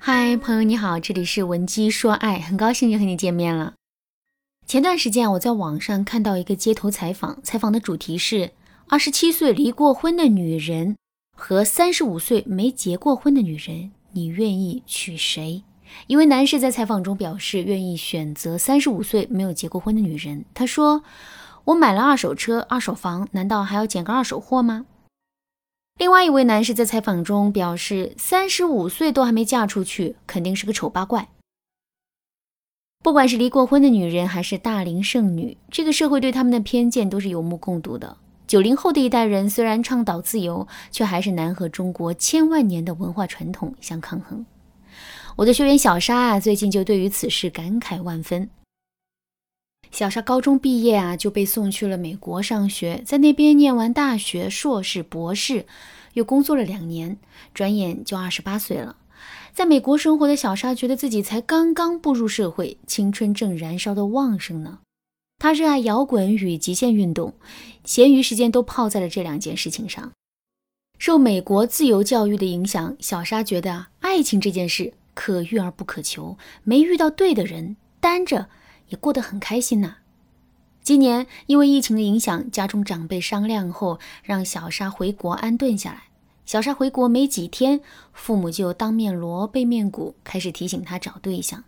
嗨，朋友你好，这里是文姬说爱，很高兴又和你见面了。前段时间我在网上看到一个街头采访，采访的主题是二十七岁离过婚的女人和三十五岁没结过婚的女人，你愿意娶谁？一位男士在采访中表示愿意选择三十五岁没有结过婚的女人。他说：“我买了二手车、二手房，难道还要捡个二手货吗？”另外一位男士在采访中表示，三十五岁都还没嫁出去，肯定是个丑八怪。不管是离过婚的女人，还是大龄剩女，这个社会对他们的偏见都是有目共睹的。九零后的一代人虽然倡导自由，却还是难和中国千万年的文化传统相抗衡。我的学员小沙啊，最近就对于此事感慨万分。小沙高中毕业啊，就被送去了美国上学，在那边念完大学、硕士、博士，又工作了两年，转眼就二十八岁了。在美国生活的小沙，觉得自己才刚刚步入社会，青春正燃烧的旺盛呢。他热爱摇滚与极限运动，闲余时间都泡在了这两件事情上。受美国自由教育的影响，小沙觉得爱情这件事可遇而不可求，没遇到对的人，单着。也过得很开心呐。今年因为疫情的影响，家中长辈商量后，让小沙回国安顿下来。小沙回国没几天，父母就当面锣背面鼓，开始提醒他找对象。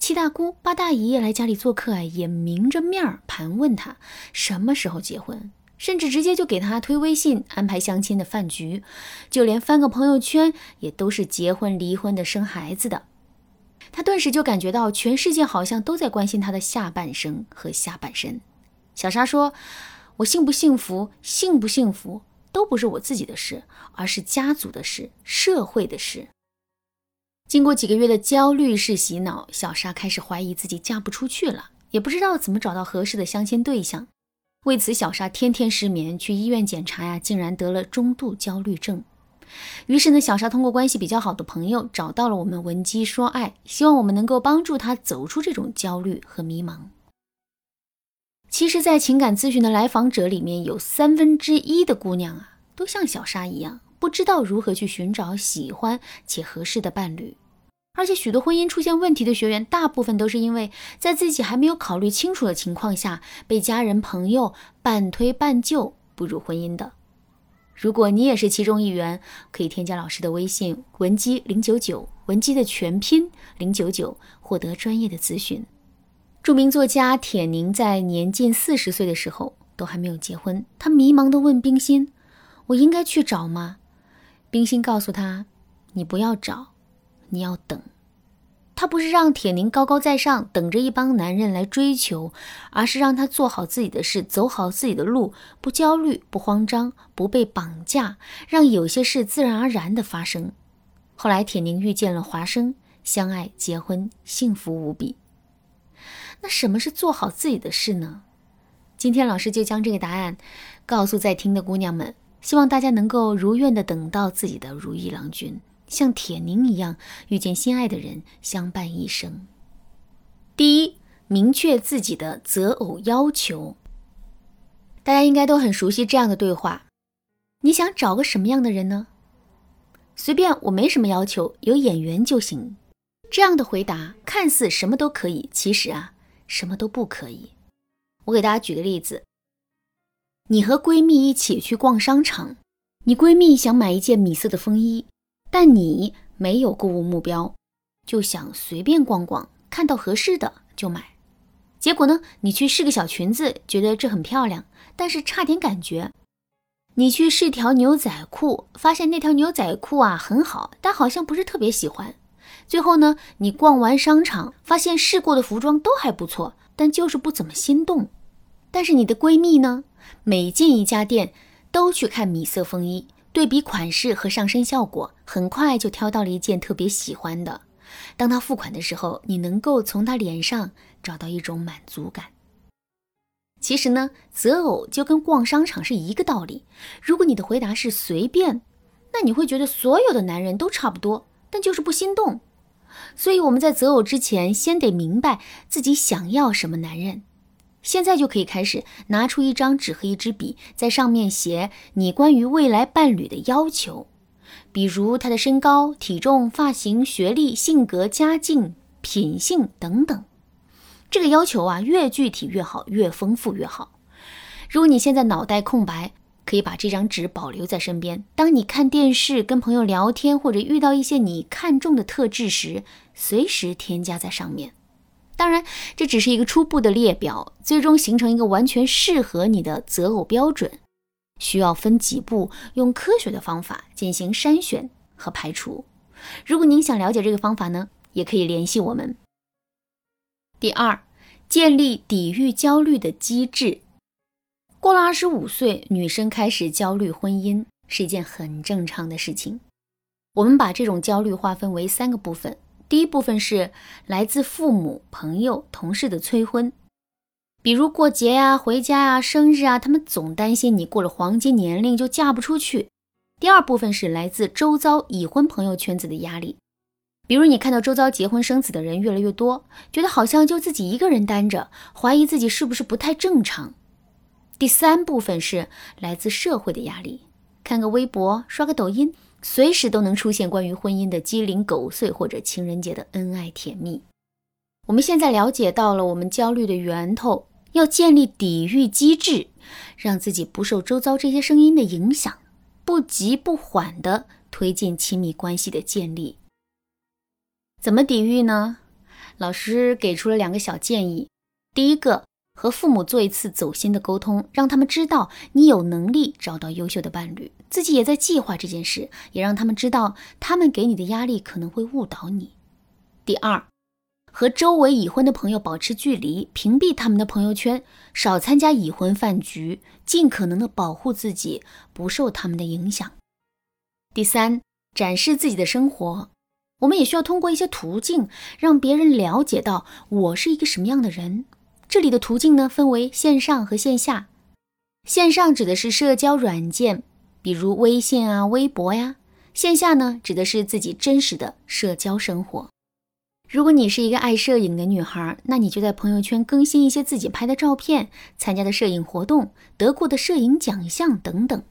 七大姑八大姨来家里做客，也明着面儿盘问他什么时候结婚，甚至直接就给他推微信安排相亲的饭局，就连翻个朋友圈，也都是结婚、离婚的、生孩子的。他顿时就感觉到全世界好像都在关心他的下半生和下半身。小沙说：“我幸不幸福，幸不幸福，都不是我自己的事，而是家族的事，社会的事。”经过几个月的焦虑式洗脑，小沙开始怀疑自己嫁不出去了，也不知道怎么找到合适的相亲对象。为此，小沙天天失眠，去医院检查呀，竟然得了中度焦虑症。于是呢，小沙通过关系比较好的朋友找到了我们文姬说爱，希望我们能够帮助她走出这种焦虑和迷茫。其实，在情感咨询的来访者里面，有三分之一的姑娘啊，都像小沙一样，不知道如何去寻找喜欢且合适的伴侣。而且，许多婚姻出现问题的学员，大部分都是因为在自己还没有考虑清楚的情况下，被家人朋友半推半就步入婚姻的。如果你也是其中一员，可以添加老师的微信文姬零九九，文姬的全拼零九九，获得专业的咨询。著名作家铁凝在年近四十岁的时候都还没有结婚，他迷茫地问冰心：“我应该去找吗？”冰心告诉他：“你不要找，你要等。”他不是让铁凝高高在上，等着一帮男人来追求，而是让他做好自己的事，走好自己的路，不焦虑，不慌张，不被绑架，让有些事自然而然的发生。后来，铁凝遇见了华生，相爱结婚，幸福无比。那什么是做好自己的事呢？今天老师就将这个答案告诉在听的姑娘们，希望大家能够如愿的等到自己的如意郎君。像铁凝一样遇见心爱的人，相伴一生。第一，明确自己的择偶要求。大家应该都很熟悉这样的对话：你想找个什么样的人呢？随便，我没什么要求，有眼缘就行。这样的回答看似什么都可以，其实啊，什么都不可以。我给大家举个例子：你和闺蜜一起去逛商场，你闺蜜想买一件米色的风衣。但你没有购物目标，就想随便逛逛，看到合适的就买。结果呢，你去试个小裙子，觉得这很漂亮，但是差点感觉。你去试条牛仔裤，发现那条牛仔裤啊很好，但好像不是特别喜欢。最后呢，你逛完商场，发现试过的服装都还不错，但就是不怎么心动。但是你的闺蜜呢，每进一家店都去看米色风衣。对比款式和上身效果，很快就挑到了一件特别喜欢的。当他付款的时候，你能够从他脸上找到一种满足感。其实呢，择偶就跟逛商场是一个道理。如果你的回答是随便，那你会觉得所有的男人都差不多，但就是不心动。所以我们在择偶之前，先得明白自己想要什么男人。现在就可以开始拿出一张纸和一支笔，在上面写你关于未来伴侣的要求。比如他的身高、体重、发型、学历、性格、家境、品性等等。这个要求啊，越具体越好，越丰富越好。如果你现在脑袋空白，可以把这张纸保留在身边。当你看电视、跟朋友聊天，或者遇到一些你看中的特质时，随时添加在上面。当然，这只是一个初步的列表，最终形成一个完全适合你的择偶标准，需要分几步，用科学的方法进行筛选和排除。如果您想了解这个方法呢，也可以联系我们。第二，建立抵御焦虑的机制。过了二十五岁，女生开始焦虑婚姻是一件很正常的事情。我们把这种焦虑划分为三个部分。第一部分是来自父母、朋友、同事的催婚，比如过节呀、回家呀、生日啊，他们总担心你过了黄金年龄就嫁不出去。第二部分是来自周遭已婚朋友圈子的压力，比如你看到周遭结婚生子的人越来越多，觉得好像就自己一个人单着，怀疑自己是不是不太正常。第三部分是来自社会的压力，看个微博，刷个抖音，随时都能出现关于婚姻的鸡零狗碎，或者情人节的恩爱甜蜜。我们现在了解到了我们焦虑的源头，要建立抵御机制，让自己不受周遭这些声音的影响，不急不缓地推进亲密关系的建立。怎么抵御呢？老师给出了两个小建议，第一个。和父母做一次走心的沟通，让他们知道你有能力找到优秀的伴侣，自己也在计划这件事，也让他们知道他们给你的压力可能会误导你。第二，和周围已婚的朋友保持距离，屏蔽他们的朋友圈，少参加已婚饭局，尽可能的保护自己不受他们的影响。第三，展示自己的生活，我们也需要通过一些途径让别人了解到我是一个什么样的人。这里的途径呢，分为线上和线下。线上指的是社交软件，比如微信啊、微博呀；线下呢，指的是自己真实的社交生活。如果你是一个爱摄影的女孩，那你就在朋友圈更新一些自己拍的照片、参加的摄影活动、得过的摄影奖项等等。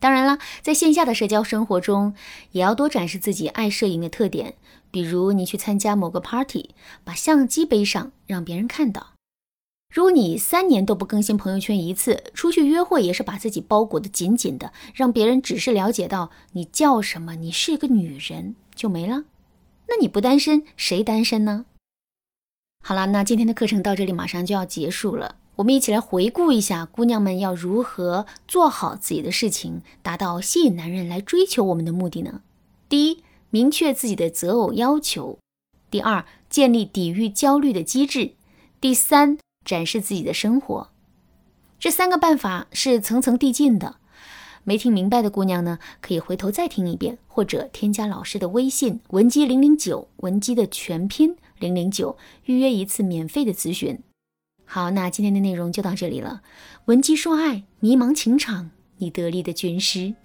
当然了，在线下的社交生活中，也要多展示自己爱摄影的特点，比如你去参加某个 party，把相机背上，让别人看到。如果你三年都不更新朋友圈一次，出去约会也是把自己包裹得紧紧的，让别人只是了解到你叫什么，你是个女人就没了。那你不单身，谁单身呢？好了，那今天的课程到这里马上就要结束了，我们一起来回顾一下，姑娘们要如何做好自己的事情，达到吸引男人来追求我们的目的呢？第一，明确自己的择偶要求；第二，建立抵御焦虑的机制；第三。展示自己的生活，这三个办法是层层递进的。没听明白的姑娘呢，可以回头再听一遍，或者添加老师的微信文姬零零九，文姬的全拼零零九，预约一次免费的咨询。好，那今天的内容就到这里了。文姬说爱，迷茫情场，你得力的军师。